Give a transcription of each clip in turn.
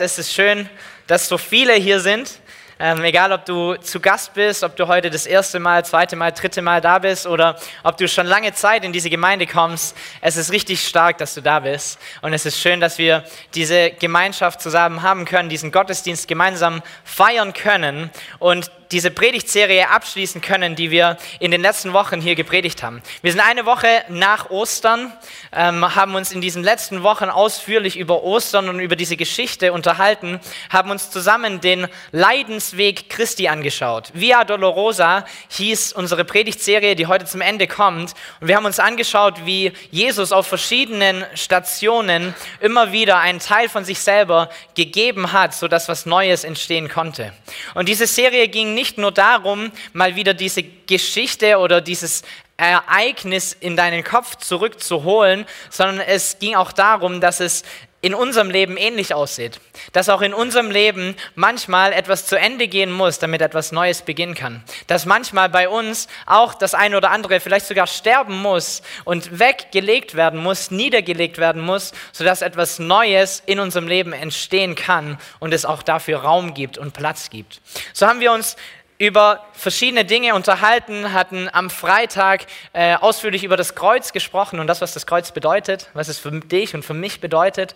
Es ist schön, dass so viele hier sind. Ähm, egal, ob du zu Gast bist, ob du heute das erste Mal, zweite Mal, dritte Mal da bist oder ob du schon lange Zeit in diese Gemeinde kommst, es ist richtig stark, dass du da bist. Und es ist schön, dass wir diese Gemeinschaft zusammen haben können, diesen Gottesdienst gemeinsam feiern können. Und diese Predigtserie abschließen können, die wir in den letzten Wochen hier gepredigt haben. Wir sind eine Woche nach Ostern, ähm, haben uns in diesen letzten Wochen ausführlich über Ostern und über diese Geschichte unterhalten, haben uns zusammen den Leidensweg Christi angeschaut. Via Dolorosa hieß unsere Predigtserie, die heute zum Ende kommt. Und wir haben uns angeschaut, wie Jesus auf verschiedenen Stationen immer wieder einen Teil von sich selber gegeben hat, sodass was Neues entstehen konnte. Und diese Serie ging nicht nur darum, mal wieder diese Geschichte oder dieses Ereignis in deinen Kopf zurückzuholen, sondern es ging auch darum, dass es in unserem Leben ähnlich aussieht. Dass auch in unserem Leben manchmal etwas zu Ende gehen muss, damit etwas Neues beginnen kann. Dass manchmal bei uns auch das eine oder andere vielleicht sogar sterben muss und weggelegt werden muss, niedergelegt werden muss, sodass etwas Neues in unserem Leben entstehen kann und es auch dafür Raum gibt und Platz gibt. So haben wir uns über verschiedene Dinge unterhalten, hatten am Freitag äh, ausführlich über das Kreuz gesprochen und das, was das Kreuz bedeutet, was es für dich und für mich bedeutet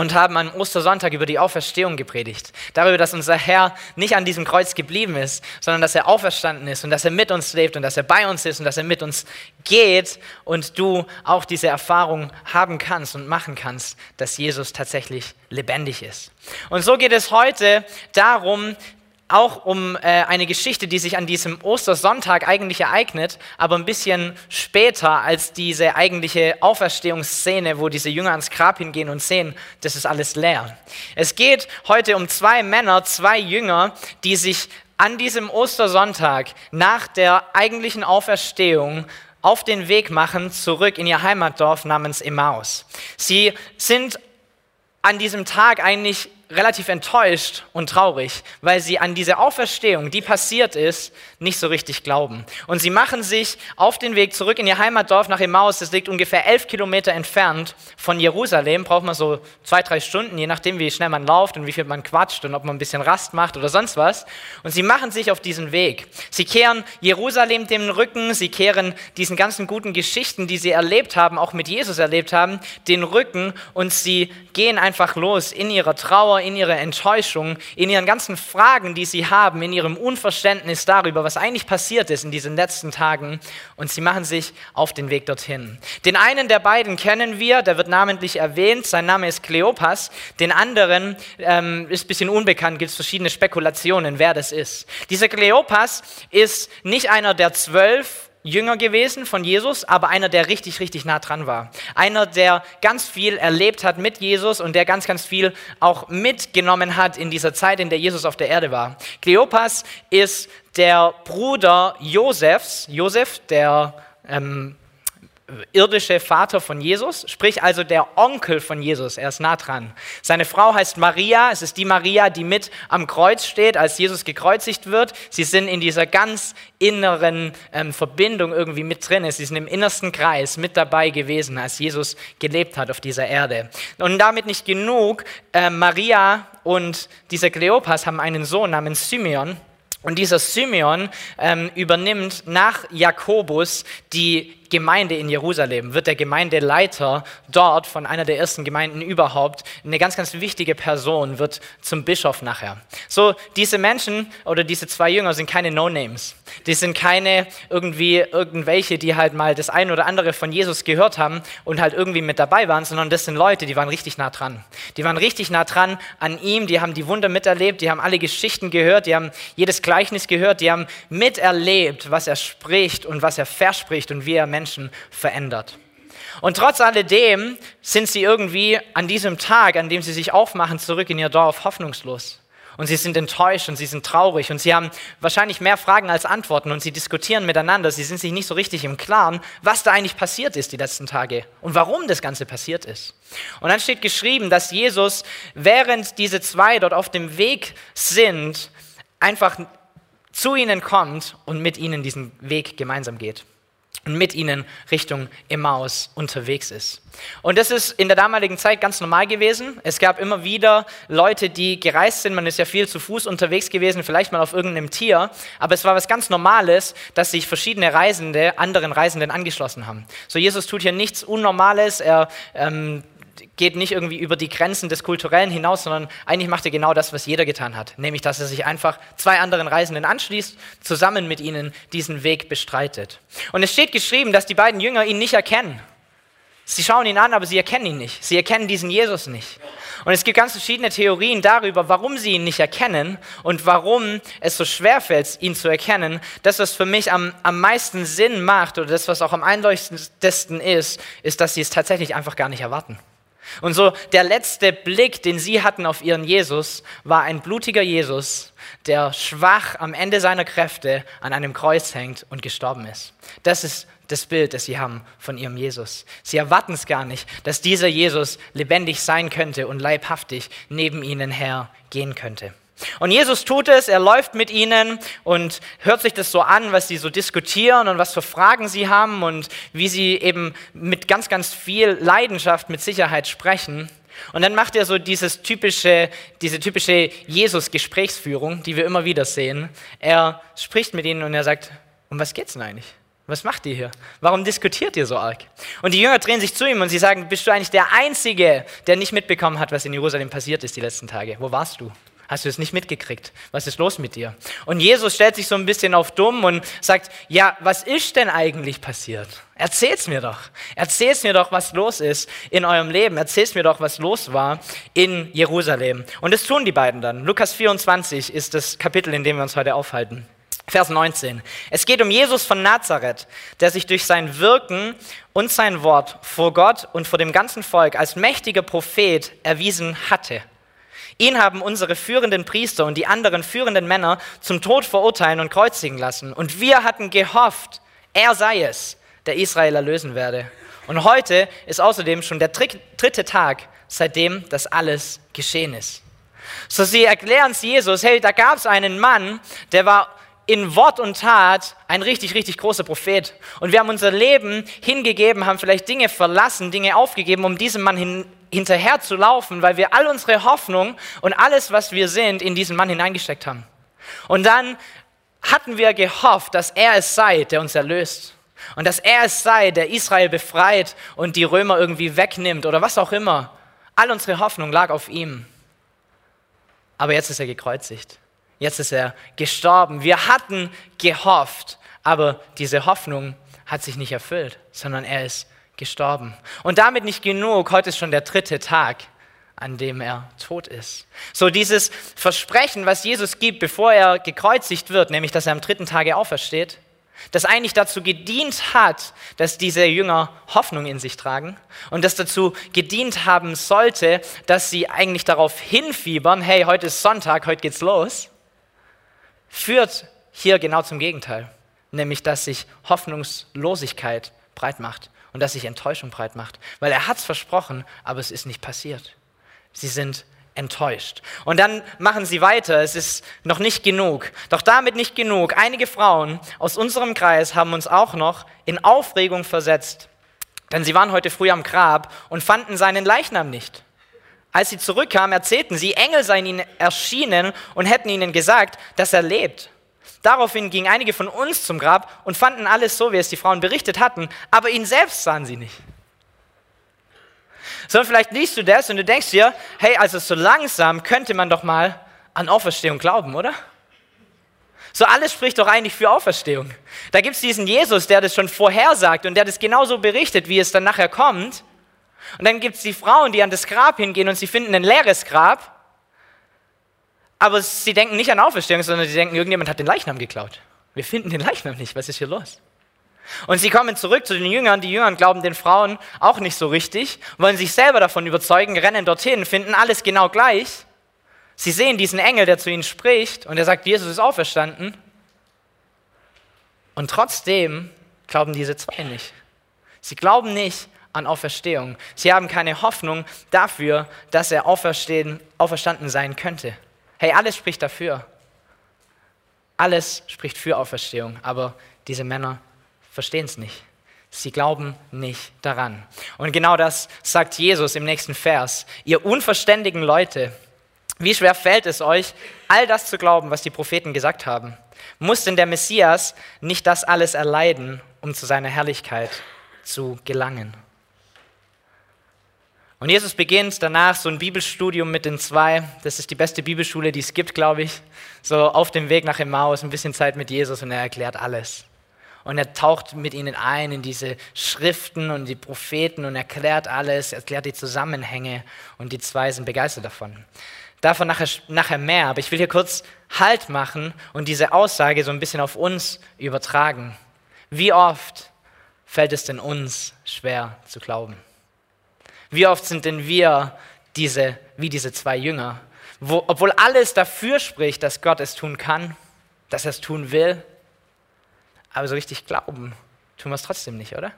und haben am Ostersonntag über die Auferstehung gepredigt. Darüber, dass unser Herr nicht an diesem Kreuz geblieben ist, sondern dass er auferstanden ist und dass er mit uns lebt und dass er bei uns ist und dass er mit uns geht und du auch diese Erfahrung haben kannst und machen kannst, dass Jesus tatsächlich lebendig ist. Und so geht es heute darum, auch um äh, eine Geschichte, die sich an diesem Ostersonntag eigentlich ereignet, aber ein bisschen später als diese eigentliche Auferstehungsszene, wo diese Jünger ans Grab hingehen und sehen, das ist alles leer. Es geht heute um zwei Männer, zwei Jünger, die sich an diesem Ostersonntag nach der eigentlichen Auferstehung auf den Weg machen zurück in ihr Heimatdorf namens Emmaus. Sie sind an diesem Tag eigentlich relativ enttäuscht und traurig, weil sie an diese Auferstehung, die passiert ist, nicht so richtig glauben. Und sie machen sich auf den Weg zurück in ihr Heimatdorf nach Emmaus. Das liegt ungefähr elf Kilometer entfernt von Jerusalem. Braucht man so zwei, drei Stunden, je nachdem, wie schnell man läuft und wie viel man quatscht und ob man ein bisschen Rast macht oder sonst was. Und sie machen sich auf diesen Weg. Sie kehren Jerusalem dem Rücken. Sie kehren diesen ganzen guten Geschichten, die sie erlebt haben, auch mit Jesus erlebt haben, den Rücken. Und sie gehen einfach los in ihrer Trauer, in ihrer Enttäuschung, in ihren ganzen Fragen, die sie haben, in ihrem Unverständnis darüber, was eigentlich passiert ist in diesen letzten Tagen. Und sie machen sich auf den Weg dorthin. Den einen der beiden kennen wir, der wird namentlich erwähnt. Sein Name ist Kleopas. Den anderen ähm, ist ein bisschen unbekannt, gibt es verschiedene Spekulationen, wer das ist. Dieser Kleopas ist nicht einer der zwölf Jünger gewesen von Jesus, aber einer, der richtig, richtig nah dran war. Einer, der ganz viel erlebt hat mit Jesus und der ganz, ganz viel auch mitgenommen hat in dieser Zeit, in der Jesus auf der Erde war. Kleopas ist der Bruder Josefs, Josef, der ähm, irdische Vater von Jesus, sprich also der Onkel von Jesus, er ist nah dran. Seine Frau heißt Maria, es ist die Maria, die mit am Kreuz steht, als Jesus gekreuzigt wird. Sie sind in dieser ganz inneren ähm, Verbindung irgendwie mit drin. Sie sind im innersten Kreis mit dabei gewesen, als Jesus gelebt hat auf dieser Erde. Und damit nicht genug, äh, Maria und dieser Kleopas haben einen Sohn namens Simeon. Und dieser Simeon ähm, übernimmt nach Jakobus die Gemeinde in Jerusalem, wird der Gemeindeleiter dort von einer der ersten Gemeinden überhaupt, eine ganz, ganz wichtige Person, wird zum Bischof nachher. So, diese Menschen oder diese zwei Jünger sind keine No-Names. Die sind keine irgendwie irgendwelche, die halt mal das eine oder andere von Jesus gehört haben und halt irgendwie mit dabei waren, sondern das sind Leute, die waren richtig nah dran. Die waren richtig nah dran an ihm, die haben die Wunder miterlebt, die haben alle Geschichten gehört, die haben jedes Gleichnis gehört, die haben miterlebt, was er spricht und was er verspricht und wie er Menschen Menschen verändert. Und trotz alledem sind sie irgendwie an diesem Tag, an dem sie sich aufmachen, zurück in ihr Dorf, hoffnungslos. Und sie sind enttäuscht und sie sind traurig und sie haben wahrscheinlich mehr Fragen als Antworten und sie diskutieren miteinander. Sie sind sich nicht so richtig im Klaren, was da eigentlich passiert ist die letzten Tage und warum das Ganze passiert ist. Und dann steht geschrieben, dass Jesus, während diese zwei dort auf dem Weg sind, einfach zu ihnen kommt und mit ihnen diesen Weg gemeinsam geht. Und mit ihnen Richtung Emmaus unterwegs ist. Und das ist in der damaligen Zeit ganz normal gewesen. Es gab immer wieder Leute, die gereist sind. Man ist ja viel zu Fuß unterwegs gewesen, vielleicht mal auf irgendeinem Tier. Aber es war was ganz Normales, dass sich verschiedene Reisende anderen Reisenden angeschlossen haben. So, Jesus tut hier nichts Unnormales. Er ähm, geht nicht irgendwie über die Grenzen des Kulturellen hinaus, sondern eigentlich macht er genau das, was jeder getan hat. Nämlich, dass er sich einfach zwei anderen Reisenden anschließt, zusammen mit ihnen diesen Weg bestreitet. Und es steht geschrieben, dass die beiden Jünger ihn nicht erkennen. Sie schauen ihn an, aber sie erkennen ihn nicht. Sie erkennen diesen Jesus nicht. Und es gibt ganz verschiedene Theorien darüber, warum sie ihn nicht erkennen und warum es so schwer fällt, ihn zu erkennen. Das, was für mich am, am meisten Sinn macht oder das, was auch am einleuchtendsten ist, ist, dass sie es tatsächlich einfach gar nicht erwarten. Und so der letzte Blick, den sie hatten auf ihren Jesus, war ein blutiger Jesus, der schwach am Ende seiner Kräfte an einem Kreuz hängt und gestorben ist. Das ist das Bild, das sie haben von ihrem Jesus. Sie erwarten es gar nicht, dass dieser Jesus lebendig sein könnte und leibhaftig neben ihnen hergehen könnte. Und Jesus tut es, er läuft mit ihnen und hört sich das so an, was sie so diskutieren und was für Fragen sie haben und wie sie eben mit ganz, ganz viel Leidenschaft, mit Sicherheit sprechen. Und dann macht er so dieses typische, diese typische Jesus-Gesprächsführung, die wir immer wieder sehen. Er spricht mit ihnen und er sagt, um was geht's denn eigentlich? Was macht ihr hier? Warum diskutiert ihr so arg? Und die Jünger drehen sich zu ihm und sie sagen, bist du eigentlich der Einzige, der nicht mitbekommen hat, was in Jerusalem passiert ist die letzten Tage? Wo warst du? Hast du es nicht mitgekriegt? Was ist los mit dir? Und Jesus stellt sich so ein bisschen auf dumm und sagt, ja, was ist denn eigentlich passiert? Erzähl's mir doch. Erzähl's mir doch, was los ist in eurem Leben. Erzähl's mir doch, was los war in Jerusalem. Und das tun die beiden dann. Lukas 24 ist das Kapitel, in dem wir uns heute aufhalten. Vers 19. Es geht um Jesus von Nazareth, der sich durch sein Wirken und sein Wort vor Gott und vor dem ganzen Volk als mächtiger Prophet erwiesen hatte. Ihn haben unsere führenden Priester und die anderen führenden Männer zum Tod verurteilen und kreuzigen lassen. Und wir hatten gehofft, er sei es, der Israel erlösen werde. Und heute ist außerdem schon der dritte Tag, seitdem das alles geschehen ist. So sie erklären es Jesus, hey, da gab es einen Mann, der war in Wort und Tat ein richtig, richtig großer Prophet. Und wir haben unser Leben hingegeben, haben vielleicht Dinge verlassen, Dinge aufgegeben, um diesem Mann hin, hinterher zu laufen, weil wir all unsere Hoffnung und alles, was wir sind, in diesen Mann hineingesteckt haben. Und dann hatten wir gehofft, dass er es sei, der uns erlöst. Und dass er es sei, der Israel befreit und die Römer irgendwie wegnimmt oder was auch immer. All unsere Hoffnung lag auf ihm. Aber jetzt ist er gekreuzigt. Jetzt ist er gestorben. Wir hatten gehofft, aber diese Hoffnung hat sich nicht erfüllt, sondern er ist gestorben. Und damit nicht genug, heute ist schon der dritte Tag, an dem er tot ist. So dieses Versprechen, was Jesus gibt, bevor er gekreuzigt wird, nämlich dass er am dritten Tage aufersteht, das eigentlich dazu gedient hat, dass diese Jünger Hoffnung in sich tragen und das dazu gedient haben sollte, dass sie eigentlich darauf hinfiebern, hey, heute ist Sonntag, heute geht's los, führt hier genau zum Gegenteil, nämlich dass sich Hoffnungslosigkeit breit macht und dass sich Enttäuschung breit macht. Weil er hat es versprochen, aber es ist nicht passiert. Sie sind enttäuscht. Und dann machen sie weiter, es ist noch nicht genug. Doch damit nicht genug. Einige Frauen aus unserem Kreis haben uns auch noch in Aufregung versetzt, denn sie waren heute früh am Grab und fanden seinen Leichnam nicht. Als sie zurückkamen, erzählten sie, Engel seien ihnen erschienen und hätten ihnen gesagt, dass er lebt. Daraufhin gingen einige von uns zum Grab und fanden alles so, wie es die Frauen berichtet hatten, aber ihn selbst sahen sie nicht. Sondern vielleicht liest du das und du denkst dir, hey, also so langsam könnte man doch mal an Auferstehung glauben, oder? So alles spricht doch eigentlich für Auferstehung. Da gibt es diesen Jesus, der das schon vorhersagt und der das genauso berichtet, wie es dann nachher kommt. Und dann gibt es die Frauen, die an das Grab hingehen und sie finden ein leeres Grab aber sie denken nicht an Auferstehung, sondern sie denken, irgendjemand hat den Leichnam geklaut. Wir finden den Leichnam nicht. Was ist hier los? Und sie kommen zurück zu den Jüngern. Die Jünger glauben den Frauen auch nicht so richtig, wollen sich selber davon überzeugen, rennen dorthin, finden alles genau gleich. Sie sehen diesen Engel, der zu ihnen spricht und der sagt, Jesus ist auferstanden. Und trotzdem glauben diese zwei nicht. Sie glauben nicht an Auferstehung. Sie haben keine Hoffnung dafür, dass er auferstanden sein könnte. Hey, alles spricht dafür. Alles spricht für Auferstehung, aber diese Männer verstehen es nicht. Sie glauben nicht daran. Und genau das sagt Jesus im nächsten Vers. Ihr unverständigen Leute, wie schwer fällt es euch, all das zu glauben, was die Propheten gesagt haben? Muss denn der Messias nicht das alles erleiden, um zu seiner Herrlichkeit zu gelangen? Und Jesus beginnt danach so ein Bibelstudium mit den zwei. Das ist die beste Bibelschule, die es gibt, glaube ich. So auf dem Weg nach Emmaus, ein bisschen Zeit mit Jesus und er erklärt alles. Und er taucht mit ihnen ein in diese Schriften und die Propheten und erklärt alles, erklärt die Zusammenhänge und die zwei sind begeistert davon. Davon nachher, nachher mehr, aber ich will hier kurz Halt machen und diese Aussage so ein bisschen auf uns übertragen. Wie oft fällt es denn uns schwer zu glauben? Wie oft sind denn wir diese, wie diese zwei Jünger, wo, obwohl alles dafür spricht, dass Gott es tun kann, dass er es tun will, aber so richtig glauben tun wir es trotzdem nicht, oder?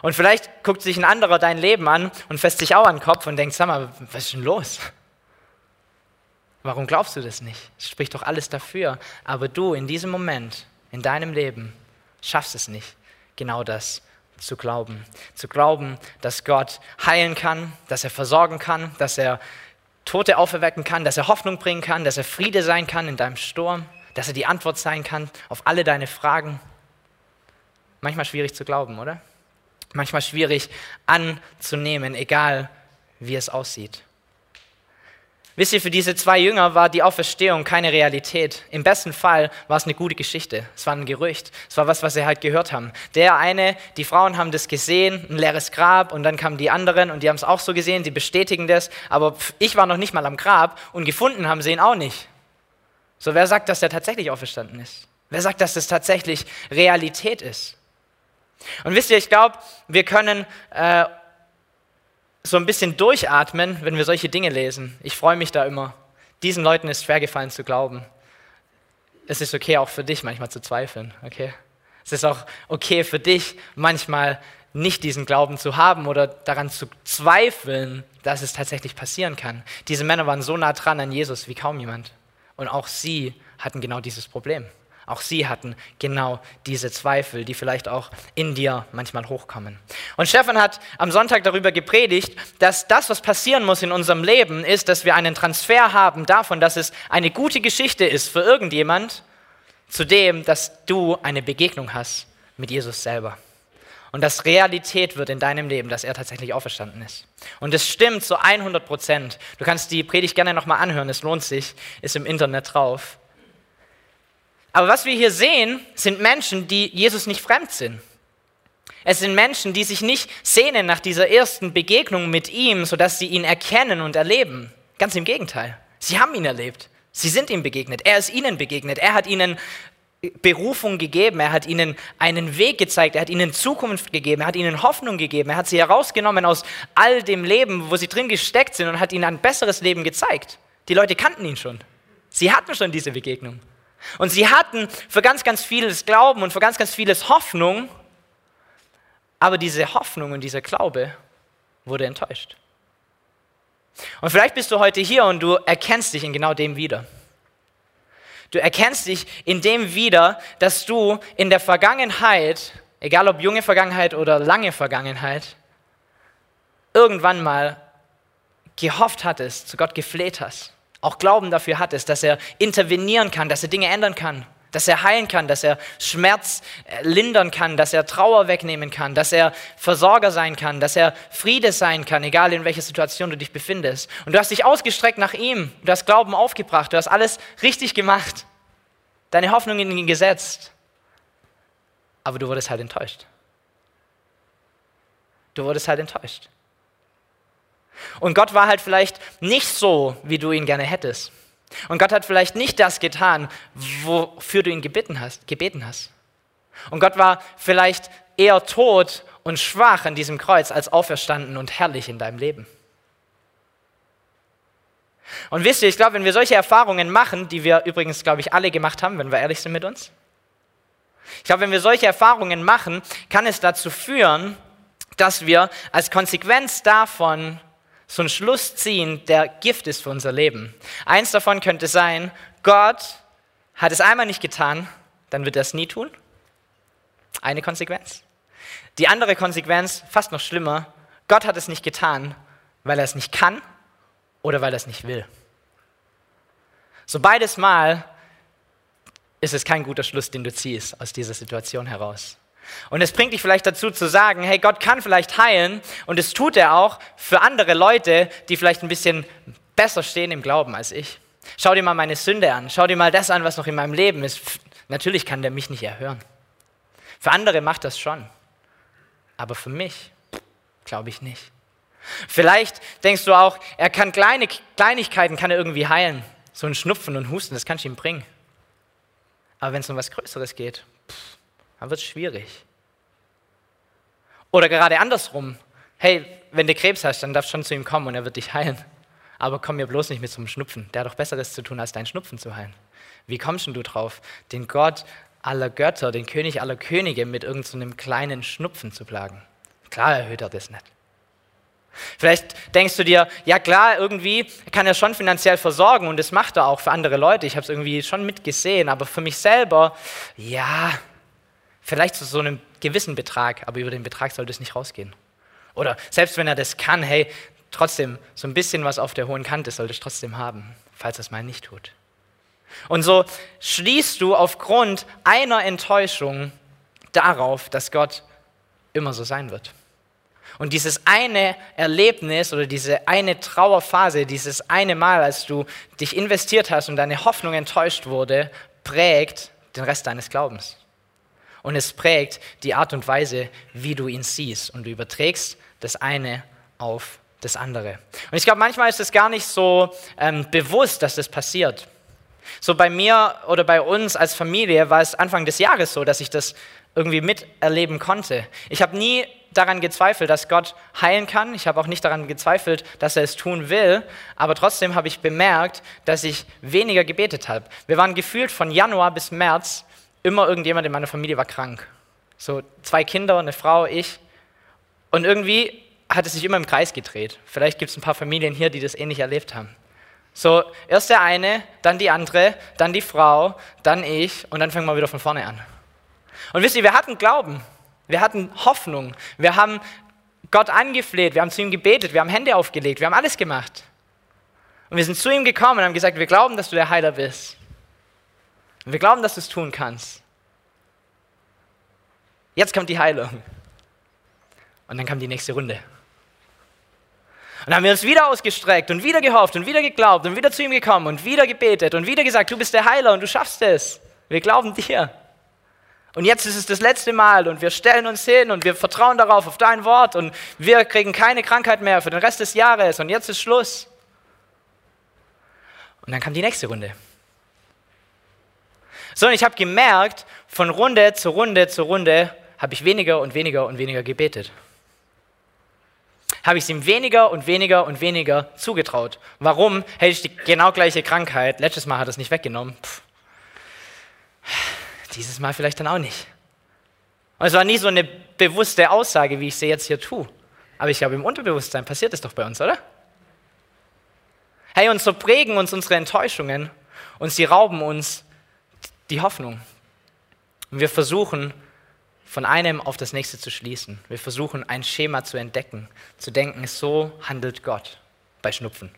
Und vielleicht guckt sich ein anderer dein Leben an und fässt sich auch an den Kopf und denkt, sag mal, was ist denn los? Warum glaubst du das nicht? Es spricht doch alles dafür. Aber du in diesem Moment, in deinem Leben, schaffst es nicht, genau das zu glauben. Zu glauben, dass Gott heilen kann, dass er versorgen kann, dass er Tote auferwecken kann, dass er Hoffnung bringen kann, dass er Friede sein kann in deinem Sturm, dass er die Antwort sein kann auf alle deine Fragen. Manchmal schwierig zu glauben, oder? Manchmal schwierig anzunehmen, egal wie es aussieht. Wisst ihr, für diese zwei Jünger war die Auferstehung keine Realität. Im besten Fall war es eine gute Geschichte. Es war ein Gerücht. Es war was, was sie halt gehört haben. Der eine, die Frauen haben das gesehen, ein leeres Grab, und dann kamen die anderen und die haben es auch so gesehen, sie bestätigen das. Aber ich war noch nicht mal am Grab und gefunden haben sie ihn auch nicht. So, wer sagt, dass er tatsächlich auferstanden ist? Wer sagt, dass das tatsächlich Realität ist? Und wisst ihr, ich glaube, wir können äh, so ein bisschen durchatmen, wenn wir solche Dinge lesen. Ich freue mich da immer. Diesen Leuten ist schwer gefallen zu glauben. Es ist okay auch für dich manchmal zu zweifeln, okay? Es ist auch okay für dich manchmal nicht diesen Glauben zu haben oder daran zu zweifeln, dass es tatsächlich passieren kann. Diese Männer waren so nah dran an Jesus wie kaum jemand. Und auch sie hatten genau dieses Problem. Auch sie hatten genau diese Zweifel, die vielleicht auch in dir manchmal hochkommen. Und Stefan hat am Sonntag darüber gepredigt, dass das, was passieren muss in unserem Leben, ist, dass wir einen Transfer haben davon, dass es eine gute Geschichte ist für irgendjemand, zu dem, dass du eine Begegnung hast mit Jesus selber. Und dass Realität wird in deinem Leben, dass er tatsächlich auferstanden ist. Und es stimmt zu 100 Prozent. Du kannst die Predigt gerne nochmal anhören, es lohnt sich, ist im Internet drauf. Aber was wir hier sehen, sind Menschen, die Jesus nicht fremd sind. Es sind Menschen, die sich nicht sehnen nach dieser ersten Begegnung mit ihm, sodass sie ihn erkennen und erleben. Ganz im Gegenteil. Sie haben ihn erlebt. Sie sind ihm begegnet. Er ist ihnen begegnet. Er hat ihnen Berufung gegeben. Er hat ihnen einen Weg gezeigt. Er hat ihnen Zukunft gegeben. Er hat ihnen Hoffnung gegeben. Er hat sie herausgenommen aus all dem Leben, wo sie drin gesteckt sind und hat ihnen ein besseres Leben gezeigt. Die Leute kannten ihn schon. Sie hatten schon diese Begegnung. Und sie hatten für ganz, ganz vieles Glauben und für ganz, ganz vieles Hoffnung, aber diese Hoffnung und dieser Glaube wurde enttäuscht. Und vielleicht bist du heute hier und du erkennst dich in genau dem wieder. Du erkennst dich in dem wieder, dass du in der Vergangenheit, egal ob junge Vergangenheit oder lange Vergangenheit, irgendwann mal gehofft hattest, zu Gott gefleht hast auch Glauben dafür hattest, dass er intervenieren kann, dass er Dinge ändern kann, dass er heilen kann, dass er Schmerz äh, lindern kann, dass er Trauer wegnehmen kann, dass er Versorger sein kann, dass er Friede sein kann, egal in welcher Situation du dich befindest. Und du hast dich ausgestreckt nach ihm, du hast Glauben aufgebracht, du hast alles richtig gemacht, deine Hoffnung in ihn gesetzt. Aber du wurdest halt enttäuscht. Du wurdest halt enttäuscht. Und Gott war halt vielleicht nicht so, wie du ihn gerne hättest. Und Gott hat vielleicht nicht das getan, wofür du ihn gebeten hast, gebeten hast. Und Gott war vielleicht eher tot und schwach an diesem Kreuz als auferstanden und herrlich in deinem Leben. Und wisst ihr, ich glaube, wenn wir solche Erfahrungen machen, die wir übrigens, glaube ich, alle gemacht haben, wenn wir ehrlich sind mit uns, ich glaube, wenn wir solche Erfahrungen machen, kann es dazu führen, dass wir als Konsequenz davon so einen Schluss ziehen, der Gift ist für unser Leben. Eins davon könnte sein, Gott hat es einmal nicht getan, dann wird er es nie tun. Eine Konsequenz. Die andere Konsequenz, fast noch schlimmer, Gott hat es nicht getan, weil er es nicht kann oder weil er es nicht will. So beides Mal ist es kein guter Schluss, den du ziehst aus dieser Situation heraus. Und es bringt dich vielleicht dazu zu sagen, hey, Gott kann vielleicht heilen und es tut er auch für andere Leute, die vielleicht ein bisschen besser stehen im Glauben als ich. Schau dir mal meine Sünde an, schau dir mal das an, was noch in meinem Leben ist. Natürlich kann der mich nicht erhören. Für andere macht das schon. Aber für mich glaube ich nicht. Vielleicht denkst du auch, er kann kleine Kleinigkeiten kann er irgendwie heilen. So ein Schnupfen und Husten, das kannst du ihm bringen. Aber wenn es um was Größeres geht, pff, dann wird es schwierig. Oder gerade andersrum. Hey, wenn du Krebs hast, dann darfst du schon zu ihm kommen und er wird dich heilen. Aber komm mir bloß nicht mit einem Schnupfen. Der hat doch Besseres zu tun, als deinen Schnupfen zu heilen. Wie kommst du drauf, den Gott aller Götter, den König aller Könige mit irgendeinem so kleinen Schnupfen zu plagen? Klar erhöht er das nicht. Vielleicht denkst du dir, ja klar, irgendwie kann er schon finanziell versorgen und das macht er auch für andere Leute. Ich habe es irgendwie schon mitgesehen, aber für mich selber, ja, vielleicht zu so einem gewissen Betrag, aber über den Betrag sollte es nicht rausgehen. Oder selbst wenn er das kann, hey, trotzdem, so ein bisschen was auf der hohen Kante sollte ich trotzdem haben, falls er es mal nicht tut. Und so schließt du aufgrund einer Enttäuschung darauf, dass Gott immer so sein wird. Und dieses eine Erlebnis oder diese eine Trauerphase, dieses eine Mal, als du dich investiert hast und deine Hoffnung enttäuscht wurde, prägt den Rest deines Glaubens. Und es prägt die Art und Weise, wie du ihn siehst. Und du überträgst das eine auf das andere. Und ich glaube, manchmal ist es gar nicht so ähm, bewusst, dass das passiert. So bei mir oder bei uns als Familie war es Anfang des Jahres so, dass ich das irgendwie miterleben konnte. Ich habe nie daran gezweifelt, dass Gott heilen kann. Ich habe auch nicht daran gezweifelt, dass er es tun will. Aber trotzdem habe ich bemerkt, dass ich weniger gebetet habe. Wir waren gefühlt von Januar bis März immer irgendjemand in meiner Familie war krank. So zwei Kinder, eine Frau, ich. Und irgendwie hat es sich immer im Kreis gedreht. Vielleicht gibt es ein paar Familien hier, die das ähnlich erlebt haben. So, erst der eine, dann die andere, dann die Frau, dann ich und dann fangen wir wieder von vorne an. Und wisst ihr, wir hatten Glauben, wir hatten Hoffnung, wir haben Gott angefleht, wir haben zu ihm gebetet, wir haben Hände aufgelegt, wir haben alles gemacht. Und wir sind zu ihm gekommen und haben gesagt, wir glauben, dass du der Heiler bist. Und wir glauben, dass du es tun kannst. Jetzt kommt die Heilung. Und dann kam die nächste Runde. Und dann haben wir uns wieder ausgestreckt und wieder gehofft und wieder geglaubt und wieder zu ihm gekommen und wieder gebetet und wieder gesagt, du bist der Heiler und du schaffst es. Wir glauben dir. Und jetzt ist es das letzte Mal und wir stellen uns hin und wir vertrauen darauf, auf dein Wort und wir kriegen keine Krankheit mehr für den Rest des Jahres und jetzt ist Schluss. Und dann kam die nächste Runde. So, und ich habe gemerkt, von Runde zu Runde zu Runde habe ich weniger und weniger und weniger gebetet. Habe ich es ihm weniger und weniger und weniger zugetraut. Warum? Hätte ich die genau gleiche Krankheit, letztes Mal hat er es nicht weggenommen. Pff dieses Mal vielleicht dann auch nicht. Und es war nie so eine bewusste Aussage, wie ich sie jetzt hier tue. Aber ich glaube, im Unterbewusstsein passiert es doch bei uns, oder? Hey, und so prägen uns unsere Enttäuschungen und sie rauben uns die Hoffnung. Und wir versuchen, von einem auf das nächste zu schließen. Wir versuchen, ein Schema zu entdecken, zu denken, so handelt Gott bei Schnupfen.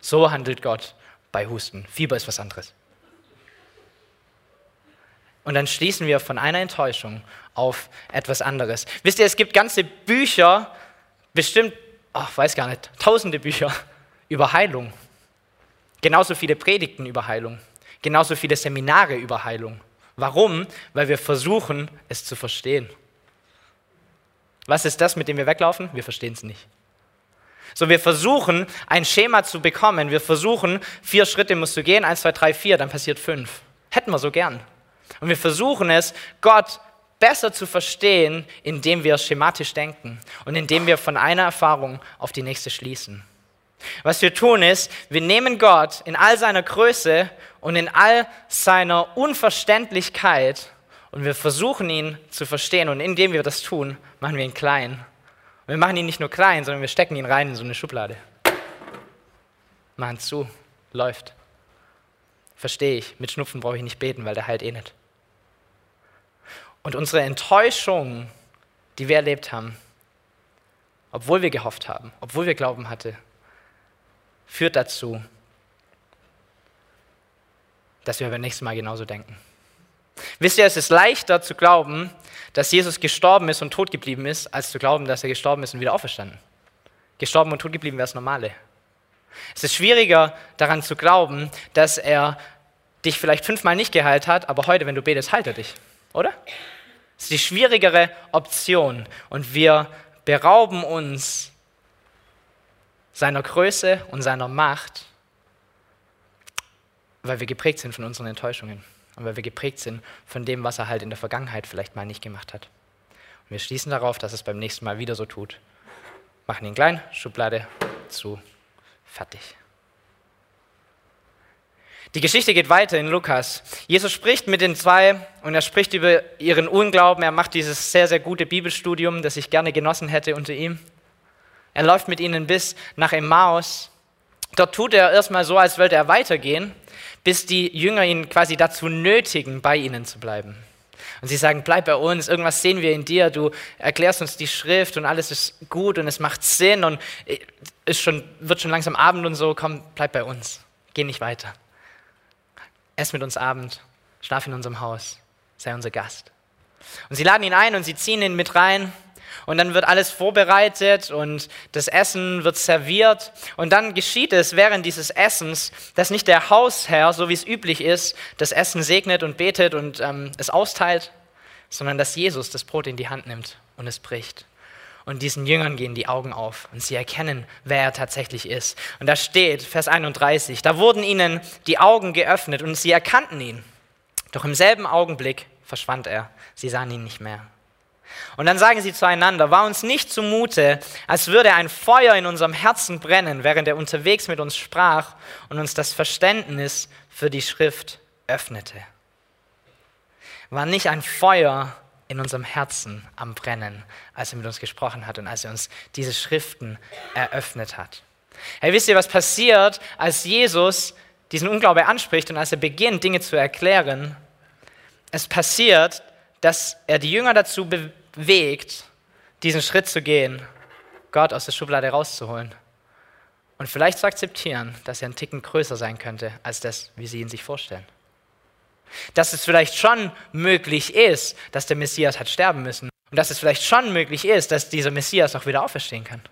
So handelt Gott bei Husten. Fieber ist was anderes. Und dann schließen wir von einer Enttäuschung auf etwas anderes. Wisst ihr, es gibt ganze Bücher, bestimmt, ach, weiß gar nicht, tausende Bücher über Heilung. Genauso viele Predigten über Heilung. Genauso viele Seminare über Heilung. Warum? Weil wir versuchen, es zu verstehen. Was ist das, mit dem wir weglaufen? Wir verstehen es nicht. So, wir versuchen, ein Schema zu bekommen. Wir versuchen, vier Schritte musst du gehen, eins, zwei, drei, vier, dann passiert fünf. Hätten wir so gern. Und wir versuchen es, Gott besser zu verstehen, indem wir schematisch denken und indem wir von einer Erfahrung auf die nächste schließen. Was wir tun ist, wir nehmen Gott in all seiner Größe und in all seiner Unverständlichkeit und wir versuchen ihn zu verstehen und indem wir das tun, machen wir ihn klein. Und wir machen ihn nicht nur klein, sondern wir stecken ihn rein in so eine Schublade. Machen zu, läuft. Verstehe ich, mit Schnupfen brauche ich nicht beten, weil der heilt eh nicht. Und unsere Enttäuschung die wir erlebt haben, obwohl wir gehofft haben, obwohl wir Glauben hatten, führt dazu, dass wir beim nächsten Mal genauso denken. Wisst ihr, es ist leichter zu glauben, dass Jesus gestorben ist und tot geblieben ist, als zu glauben, dass er gestorben ist und wieder auferstanden. Gestorben und tot geblieben wäre das Normale. Es ist schwieriger daran zu glauben, dass er dich vielleicht fünfmal nicht geheilt hat, aber heute, wenn du betest, heilt er dich. Oder? Das ist die schwierigere Option. Und wir berauben uns seiner Größe und seiner Macht, weil wir geprägt sind von unseren Enttäuschungen und weil wir geprägt sind von dem, was er halt in der Vergangenheit vielleicht mal nicht gemacht hat. Und wir schließen darauf, dass es beim nächsten Mal wieder so tut. Machen ihn klein, Schublade zu, fertig. Die Geschichte geht weiter in Lukas. Jesus spricht mit den zwei und er spricht über ihren Unglauben. Er macht dieses sehr, sehr gute Bibelstudium, das ich gerne genossen hätte unter ihm. Er läuft mit ihnen bis nach Emmaus. Dort tut er erstmal so, als wollte er weitergehen, bis die Jünger ihn quasi dazu nötigen, bei ihnen zu bleiben. Und sie sagen, bleib bei uns, irgendwas sehen wir in dir, du erklärst uns die Schrift und alles ist gut und es macht Sinn und ist schon, wird schon langsam Abend und so, komm, bleib bei uns, geh nicht weiter ess mit uns Abend, schlaf in unserem Haus, sei unser Gast. Und sie laden ihn ein und sie ziehen ihn mit rein. Und dann wird alles vorbereitet und das Essen wird serviert. Und dann geschieht es während dieses Essens, dass nicht der Hausherr, so wie es üblich ist, das Essen segnet und betet und ähm, es austeilt, sondern dass Jesus das Brot in die Hand nimmt und es bricht. Und diesen Jüngern gehen die Augen auf und sie erkennen, wer er tatsächlich ist. Und da steht, Vers 31, da wurden ihnen die Augen geöffnet und sie erkannten ihn. Doch im selben Augenblick verschwand er. Sie sahen ihn nicht mehr. Und dann sagen sie zueinander, war uns nicht zumute, als würde ein Feuer in unserem Herzen brennen, während er unterwegs mit uns sprach und uns das Verständnis für die Schrift öffnete. War nicht ein Feuer in unserem Herzen am Brennen, als er mit uns gesprochen hat und als er uns diese Schriften eröffnet hat. Hey, wisst ihr, was passiert, als Jesus diesen Unglaube anspricht und als er beginnt, Dinge zu erklären? Es passiert, dass er die Jünger dazu bewegt, diesen Schritt zu gehen, Gott aus der Schublade rauszuholen und vielleicht zu akzeptieren, dass er ein Ticken größer sein könnte als das, wie sie ihn sich vorstellen. Dass es vielleicht schon möglich ist, dass der Messias hat sterben müssen. Und dass es vielleicht schon möglich ist, dass dieser Messias auch wieder auferstehen kann.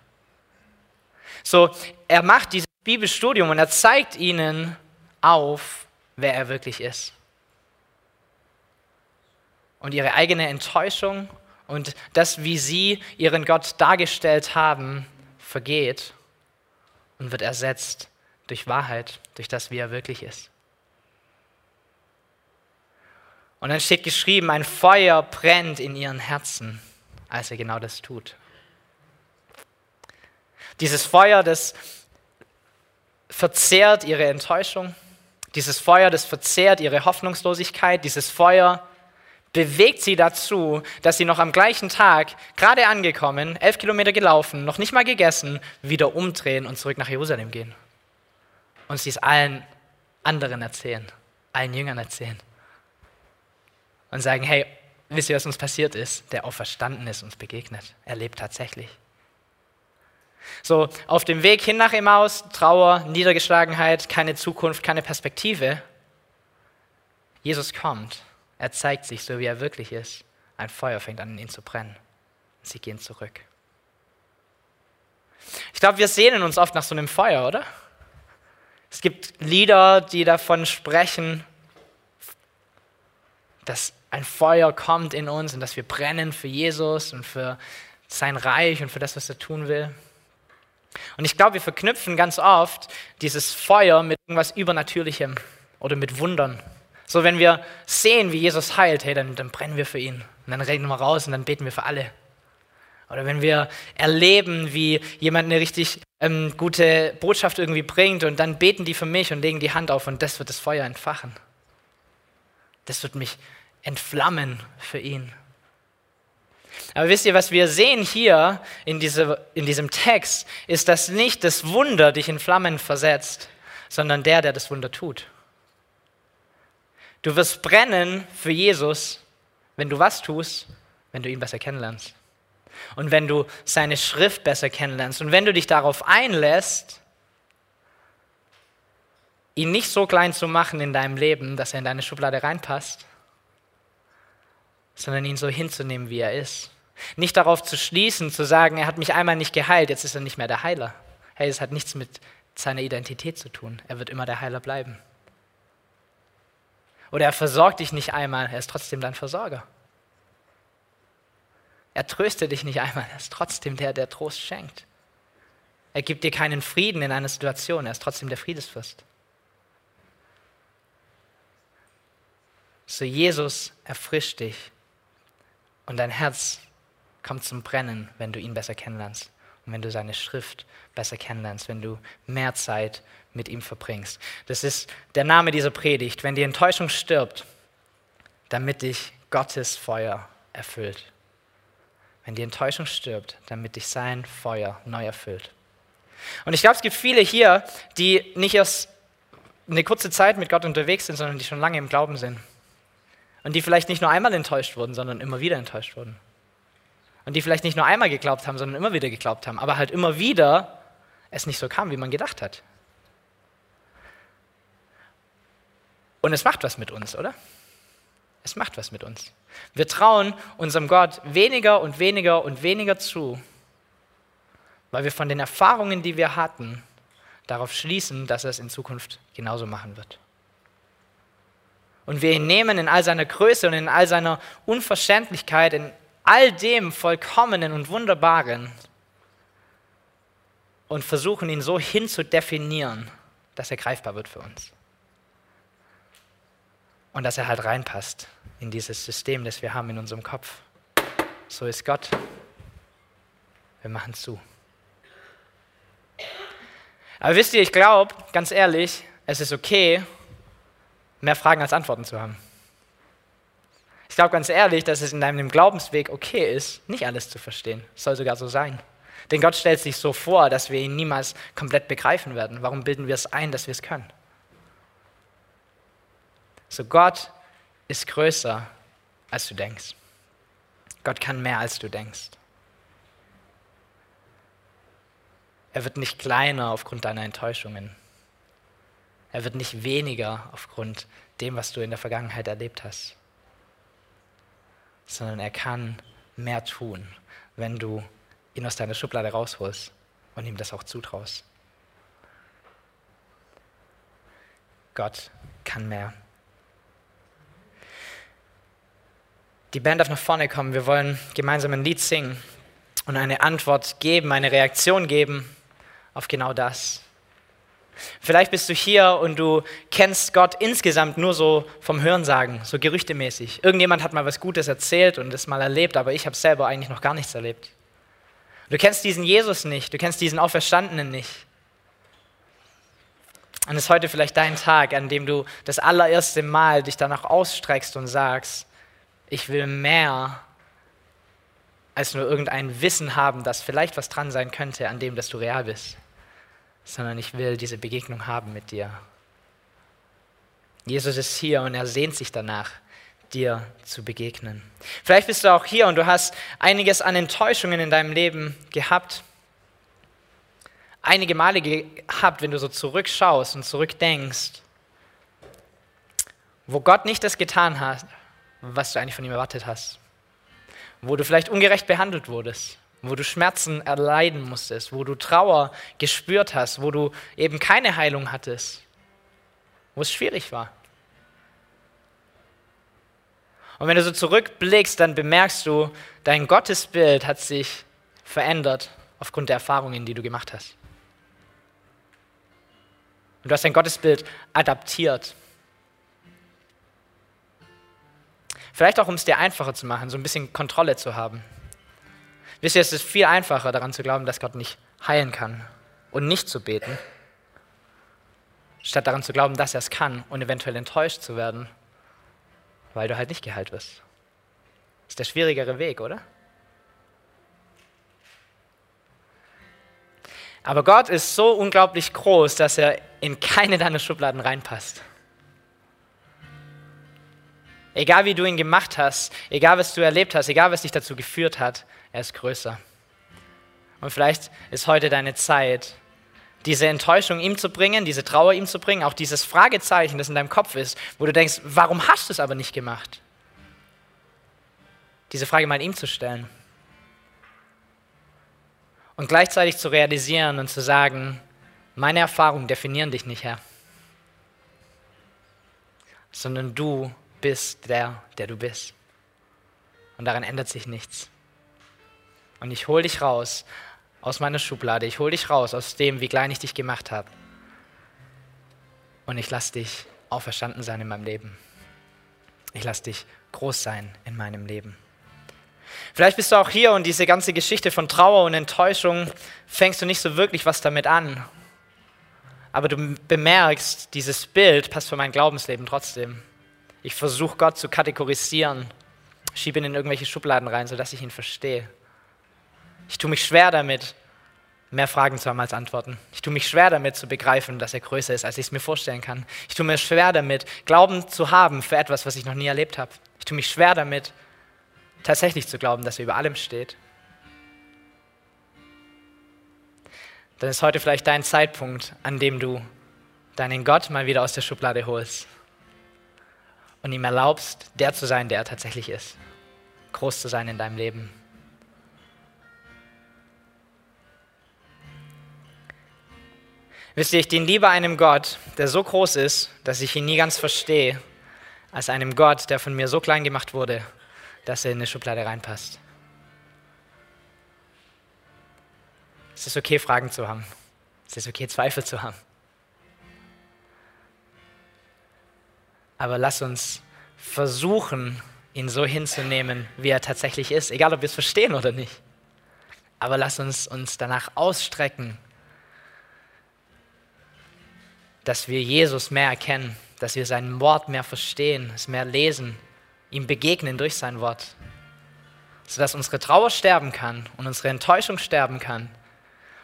So, er macht dieses Bibelstudium und er zeigt ihnen auf, wer er wirklich ist. Und ihre eigene Enttäuschung und das, wie sie ihren Gott dargestellt haben, vergeht und wird ersetzt durch Wahrheit, durch das, wie er wirklich ist. Und dann steht geschrieben, ein Feuer brennt in ihren Herzen, als er genau das tut. Dieses Feuer, das verzehrt ihre Enttäuschung. Dieses Feuer, das verzehrt ihre Hoffnungslosigkeit. Dieses Feuer bewegt sie dazu, dass sie noch am gleichen Tag, gerade angekommen, elf Kilometer gelaufen, noch nicht mal gegessen, wieder umdrehen und zurück nach Jerusalem gehen. Und sie es allen anderen erzählen, allen Jüngern erzählen und sagen, hey, wisst ihr, was uns passiert ist? Der Auferstanden ist uns begegnet. Er lebt tatsächlich. So, auf dem Weg hin nach Emmaus, Trauer, Niedergeschlagenheit, keine Zukunft, keine Perspektive. Jesus kommt. Er zeigt sich so, wie er wirklich ist. Ein Feuer fängt an, in ihn zu brennen. Sie gehen zurück. Ich glaube, wir sehnen uns oft nach so einem Feuer, oder? Es gibt Lieder, die davon sprechen, dass ein Feuer kommt in uns und dass wir brennen für Jesus und für sein Reich und für das, was er tun will. Und ich glaube, wir verknüpfen ganz oft dieses Feuer mit irgendwas Übernatürlichem oder mit Wundern. So, wenn wir sehen, wie Jesus heilt, hey, dann, dann brennen wir für ihn. Und dann reden wir raus und dann beten wir für alle. Oder wenn wir erleben, wie jemand eine richtig ähm, gute Botschaft irgendwie bringt und dann beten die für mich und legen die Hand auf und das wird das Feuer entfachen. Das wird mich entflammen für ihn. Aber wisst ihr, was wir sehen hier in, diese, in diesem Text, ist, dass nicht das Wunder dich in Flammen versetzt, sondern der, der das Wunder tut. Du wirst brennen für Jesus, wenn du was tust, wenn du ihn besser kennenlernst. und wenn du seine Schrift besser kennenlernst und wenn du dich darauf einlässt, ihn nicht so klein zu machen in deinem Leben, dass er in deine Schublade reinpasst, sondern ihn so hinzunehmen, wie er ist. Nicht darauf zu schließen, zu sagen, er hat mich einmal nicht geheilt, jetzt ist er nicht mehr der Heiler. Hey, es hat nichts mit seiner Identität zu tun. Er wird immer der Heiler bleiben. Oder er versorgt dich nicht einmal, er ist trotzdem dein Versorger. Er tröstet dich nicht einmal, er ist trotzdem der, der Trost schenkt. Er gibt dir keinen Frieden in einer Situation, er ist trotzdem der Friedesfürst. So Jesus erfrischt dich und dein Herz kommt zum Brennen, wenn du ihn besser kennenlernst und wenn du seine Schrift besser kennenlernst, wenn du mehr Zeit mit ihm verbringst. Das ist der Name dieser Predigt, wenn die Enttäuschung stirbt, damit dich Gottes Feuer erfüllt. Wenn die Enttäuschung stirbt, damit dich sein Feuer neu erfüllt. Und ich glaube, es gibt viele hier, die nicht erst eine kurze Zeit mit Gott unterwegs sind, sondern die schon lange im Glauben sind. Und die vielleicht nicht nur einmal enttäuscht wurden, sondern immer wieder enttäuscht wurden. Und die vielleicht nicht nur einmal geglaubt haben, sondern immer wieder geglaubt haben, aber halt immer wieder es nicht so kam, wie man gedacht hat. Und es macht was mit uns, oder? Es macht was mit uns. Wir trauen unserem Gott weniger und weniger und weniger zu, weil wir von den Erfahrungen, die wir hatten, darauf schließen, dass er es in Zukunft genauso machen wird. Und wir ihn nehmen in all seiner Größe und in all seiner Unverständlichkeit, in all dem Vollkommenen und Wunderbaren und versuchen ihn so hinzudefinieren, dass er greifbar wird für uns. Und dass er halt reinpasst in dieses System, das wir haben in unserem Kopf. So ist Gott. Wir machen zu. Aber wisst ihr, ich glaube, ganz ehrlich, es ist okay, mehr Fragen als Antworten zu haben. Ich glaube ganz ehrlich, dass es in deinem Glaubensweg okay ist, nicht alles zu verstehen. Es soll sogar so sein. Denn Gott stellt sich so vor, dass wir ihn niemals komplett begreifen werden. Warum bilden wir es ein, dass wir es können? So Gott ist größer, als du denkst. Gott kann mehr, als du denkst. Er wird nicht kleiner aufgrund deiner Enttäuschungen. Er wird nicht weniger aufgrund dem, was du in der Vergangenheit erlebt hast sondern er kann mehr tun, wenn du ihn aus deiner Schublade rausholst und ihm das auch zutraust. Gott kann mehr. Die Band darf nach vorne kommen. Wir wollen gemeinsam ein Lied singen und eine Antwort geben, eine Reaktion geben auf genau das. Vielleicht bist du hier und du kennst Gott insgesamt nur so vom Hörensagen, so gerüchtemäßig. Irgendjemand hat mal was Gutes erzählt und es mal erlebt, aber ich habe selber eigentlich noch gar nichts erlebt. Du kennst diesen Jesus nicht, du kennst diesen Auferstandenen nicht. Und es ist heute vielleicht dein Tag, an dem du das allererste Mal dich danach ausstreckst und sagst, ich will mehr als nur irgendein Wissen haben, dass vielleicht was dran sein könnte an dem, dass du real bist sondern ich will diese Begegnung haben mit dir. Jesus ist hier und er sehnt sich danach, dir zu begegnen. Vielleicht bist du auch hier und du hast einiges an Enttäuschungen in deinem Leben gehabt. Einige Male gehabt, wenn du so zurückschaust und zurückdenkst, wo Gott nicht das getan hat, was du eigentlich von ihm erwartet hast. Wo du vielleicht ungerecht behandelt wurdest wo du Schmerzen erleiden musstest, wo du Trauer gespürt hast, wo du eben keine Heilung hattest, wo es schwierig war. Und wenn du so zurückblickst, dann bemerkst du, dein Gottesbild hat sich verändert aufgrund der Erfahrungen, die du gemacht hast. Und du hast dein Gottesbild adaptiert. Vielleicht auch, um es dir einfacher zu machen, so ein bisschen Kontrolle zu haben. Wisst ihr, es ist viel einfacher daran zu glauben, dass Gott nicht heilen kann und nicht zu beten, statt daran zu glauben, dass er es kann und eventuell enttäuscht zu werden, weil du halt nicht geheilt wirst. Das ist der schwierigere Weg, oder? Aber Gott ist so unglaublich groß, dass er in keine deiner Schubladen reinpasst. Egal wie du ihn gemacht hast, egal was du erlebt hast, egal was dich dazu geführt hat, er ist größer. Und vielleicht ist heute deine Zeit, diese Enttäuschung ihm zu bringen, diese Trauer ihm zu bringen, auch dieses Fragezeichen, das in deinem Kopf ist, wo du denkst, warum hast du es aber nicht gemacht? Diese Frage mal ihm zu stellen. Und gleichzeitig zu realisieren und zu sagen, meine Erfahrungen definieren dich nicht, Herr, sondern du bist der, der du bist. Und daran ändert sich nichts. Und ich hole dich raus aus meiner Schublade. Ich hole dich raus aus dem, wie klein ich dich gemacht habe. Und ich lasse dich auferstanden sein in meinem Leben. Ich lasse dich groß sein in meinem Leben. Vielleicht bist du auch hier und diese ganze Geschichte von Trauer und Enttäuschung fängst du nicht so wirklich was damit an. Aber du bemerkst, dieses Bild passt für mein Glaubensleben trotzdem. Ich versuche Gott zu kategorisieren, schiebe ihn in irgendwelche Schubladen rein, sodass ich ihn verstehe. Ich tue mich schwer damit, mehr Fragen zu haben als Antworten. Ich tue mich schwer damit zu begreifen, dass er größer ist, als ich es mir vorstellen kann. Ich tue mir schwer damit, Glauben zu haben für etwas, was ich noch nie erlebt habe. Ich tue mich schwer damit, tatsächlich zu glauben, dass er über allem steht. Dann ist heute vielleicht dein Zeitpunkt, an dem du deinen Gott mal wieder aus der Schublade holst und ihm erlaubst, der zu sein, der er tatsächlich ist. Groß zu sein in deinem Leben. Wisst ihr, ich diene lieber einem Gott, der so groß ist, dass ich ihn nie ganz verstehe, als einem Gott, der von mir so klein gemacht wurde, dass er in eine Schublade reinpasst. Es ist okay, Fragen zu haben. Es ist okay, Zweifel zu haben. Aber lass uns versuchen, ihn so hinzunehmen, wie er tatsächlich ist, egal ob wir es verstehen oder nicht. Aber lass uns uns danach ausstrecken, dass wir Jesus mehr erkennen, dass wir sein Wort mehr verstehen, es mehr lesen, ihm begegnen durch sein Wort, sodass unsere Trauer sterben kann und unsere Enttäuschung sterben kann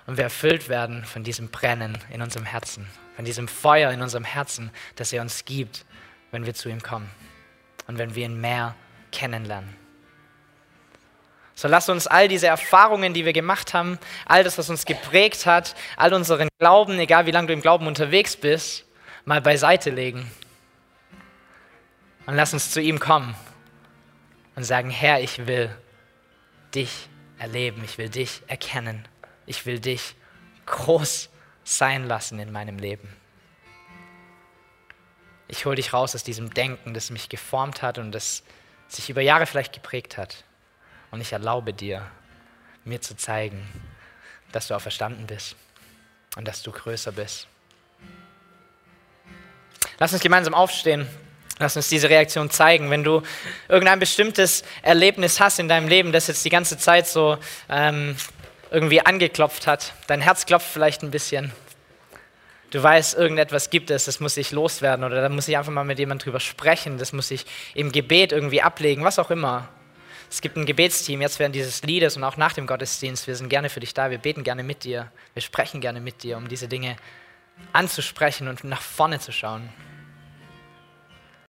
und wir erfüllt werden von diesem Brennen in unserem Herzen, von diesem Feuer in unserem Herzen, das er uns gibt, wenn wir zu ihm kommen und wenn wir ihn mehr kennenlernen. So lass uns all diese Erfahrungen, die wir gemacht haben, all das, was uns geprägt hat, all unseren Glauben, egal wie lange du im Glauben unterwegs bist, mal beiseite legen. Und lass uns zu ihm kommen und sagen, Herr, ich will dich erleben, ich will dich erkennen, ich will dich groß sein lassen in meinem Leben. Ich hole dich raus aus diesem Denken, das mich geformt hat und das sich über Jahre vielleicht geprägt hat. Und ich erlaube dir, mir zu zeigen, dass du auferstanden bist und dass du größer bist. Lass uns gemeinsam aufstehen. Lass uns diese Reaktion zeigen. Wenn du irgendein bestimmtes Erlebnis hast in deinem Leben, das jetzt die ganze Zeit so ähm, irgendwie angeklopft hat, dein Herz klopft vielleicht ein bisschen. Du weißt, irgendetwas gibt es, das muss ich loswerden oder da muss ich einfach mal mit jemandem drüber sprechen, das muss ich im Gebet irgendwie ablegen, was auch immer. Es gibt ein Gebetsteam jetzt während dieses Liedes und auch nach dem Gottesdienst. Wir sind gerne für dich da. Wir beten gerne mit dir. Wir sprechen gerne mit dir, um diese Dinge anzusprechen und nach vorne zu schauen.